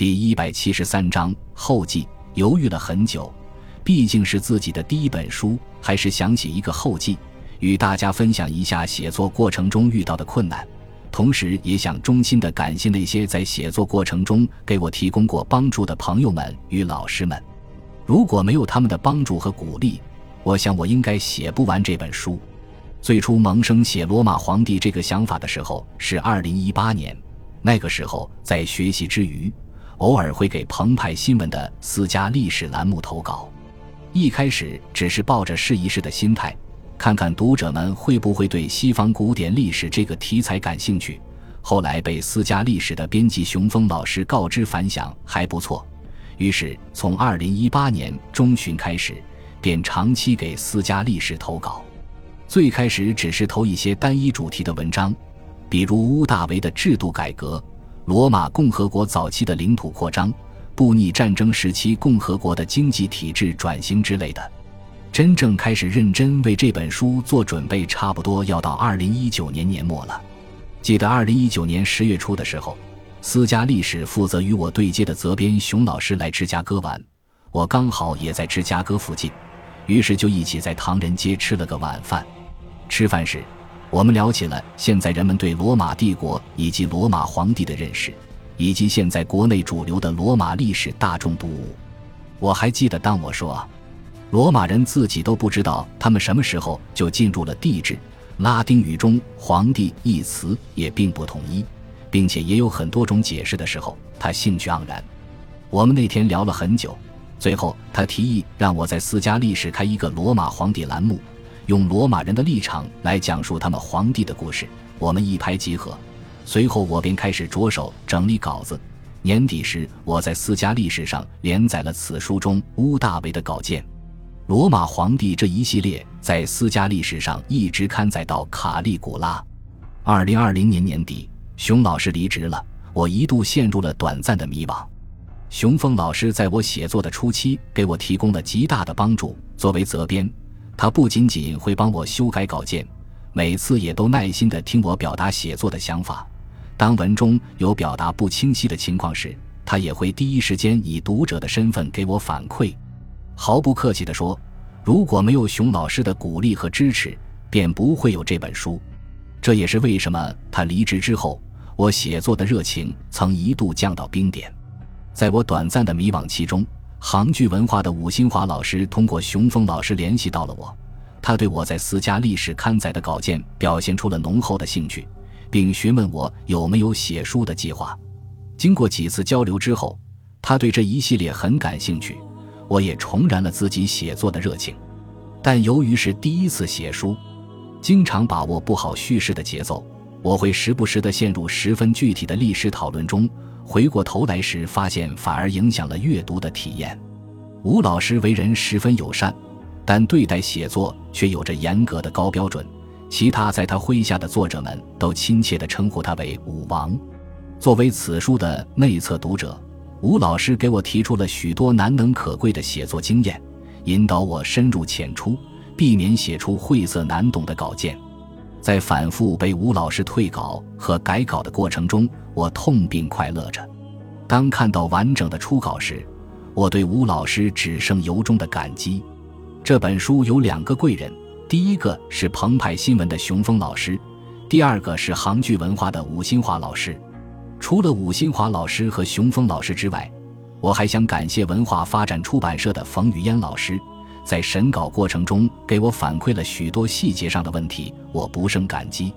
第一百七十三章后记。犹豫了很久，毕竟是自己的第一本书，还是想起一个后记，与大家分享一下写作过程中遇到的困难。同时，也想衷心的感谢那些在写作过程中给我提供过帮助的朋友们与老师们。如果没有他们的帮助和鼓励，我想我应该写不完这本书。最初萌生写罗马皇帝这个想法的时候是二零一八年，那个时候在学习之余，偶尔会给澎湃新闻的私家历史栏目投稿。一开始只是抱着试一试的心态，看看读者们会不会对西方古典历史这个题材感兴趣。后来被私家历史的编辑熊峰老师告知反响还不错，于是从二零一八年中旬开始，便长期给私家历史投稿。最开始只是投一些单一主题的文章，比如屋大维的制度改革、罗马共和国早期的领土扩张、布匿战争时期共和国的经济体制转型之类的。真正开始认真为这本书做准备，差不多要到二零一九年年末了。记得二零一九年十月初的时候，私家历史负责与我对接的责编熊老师来芝加哥玩，我刚好也在芝加哥附近，于是就一起在唐人街吃了个晚饭。吃饭时，我们聊起了现在人们对罗马帝国以及罗马皇帝的认识，以及现在国内主流的罗马历史大众读物。我还记得，当我说罗马人自己都不知道他们什么时候就进入了帝制，拉丁语中“皇帝”一词也并不统一，并且也有很多种解释的时候，他兴趣盎然。我们那天聊了很久，最后他提议让我在私家历史开一个罗马皇帝栏目。用罗马人的立场来讲述他们皇帝的故事，我们一拍即合。随后我便开始着手整理稿子。年底时，我在私家历史上连载了此书中乌大维的稿件。罗马皇帝这一系列在私家历史上一直刊载到卡利古拉。二零二零年年底，熊老师离职了，我一度陷入了短暂的迷惘。熊峰老师在我写作的初期给我提供了极大的帮助，作为责编。他不仅仅会帮我修改稿件，每次也都耐心地听我表达写作的想法。当文中有表达不清晰的情况时，他也会第一时间以读者的身份给我反馈。毫不客气地说，如果没有熊老师的鼓励和支持，便不会有这本书。这也是为什么他离职之后，我写作的热情曾一度降到冰点。在我短暂的迷惘期中。杭剧文化的武新华老师通过熊峰老师联系到了我，他对我在私家历史刊载的稿件表现出了浓厚的兴趣，并询问我有没有写书的计划。经过几次交流之后，他对这一系列很感兴趣，我也重燃了自己写作的热情。但由于是第一次写书，经常把握不好叙事的节奏，我会时不时地陷入十分具体的历史讨论中。回过头来时，发现反而影响了阅读的体验。吴老师为人十分友善，但对待写作却有着严格的高标准。其他在他麾下的作者们都亲切地称呼他为“武王”。作为此书的内测读者，吴老师给我提出了许多难能可贵的写作经验，引导我深入浅出，避免写出晦涩难懂的稿件。在反复被吴老师退稿和改稿的过程中，我痛并快乐着。当看到完整的初稿时，我对吴老师只剩由衷的感激。这本书有两个贵人，第一个是澎湃新闻的熊峰老师，第二个是杭剧文化的武新华老师。除了武新华老师和熊峰老师之外，我还想感谢文化发展出版社的冯雨嫣老师。在审稿过程中，给我反馈了许多细节上的问题，我不胜感激。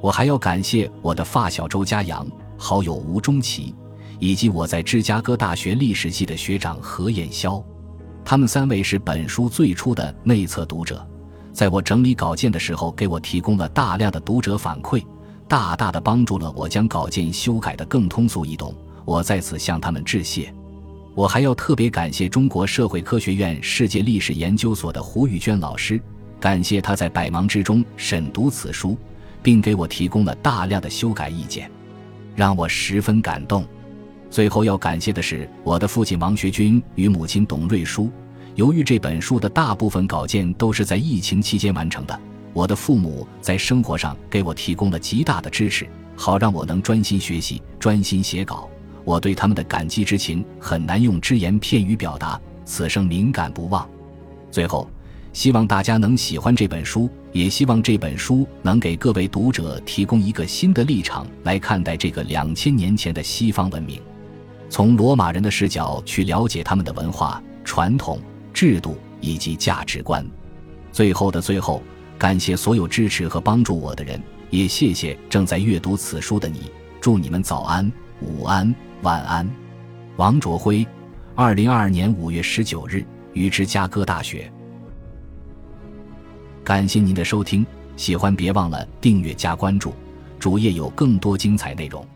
我还要感谢我的发小周家阳、好友吴中奇，以及我在芝加哥大学历史系的学长何彦霄。他们三位是本书最初的内测读者，在我整理稿件的时候，给我提供了大量的读者反馈，大大的帮助了我将稿件修改得更通俗易懂。我在此向他们致谢。我还要特别感谢中国社会科学院世界历史研究所的胡玉娟老师，感谢他在百忙之中审读此书，并给我提供了大量的修改意见，让我十分感动。最后要感谢的是我的父亲王学军与母亲董瑞书。由于这本书的大部分稿件都是在疫情期间完成的，我的父母在生活上给我提供了极大的支持，好让我能专心学习、专心写稿。我对他们的感激之情很难用只言片语表达，此生敏感不忘。最后，希望大家能喜欢这本书，也希望这本书能给各位读者提供一个新的立场来看待这个两千年前的西方文明，从罗马人的视角去了解他们的文化、传统、制度以及价值观。最后的最后，感谢所有支持和帮助我的人，也谢谢正在阅读此书的你。祝你们早安。午安，晚安，王卓辉，二零二二年五月十九日，于芝加哥大学。感谢您的收听，喜欢别忘了订阅加关注，主页有更多精彩内容。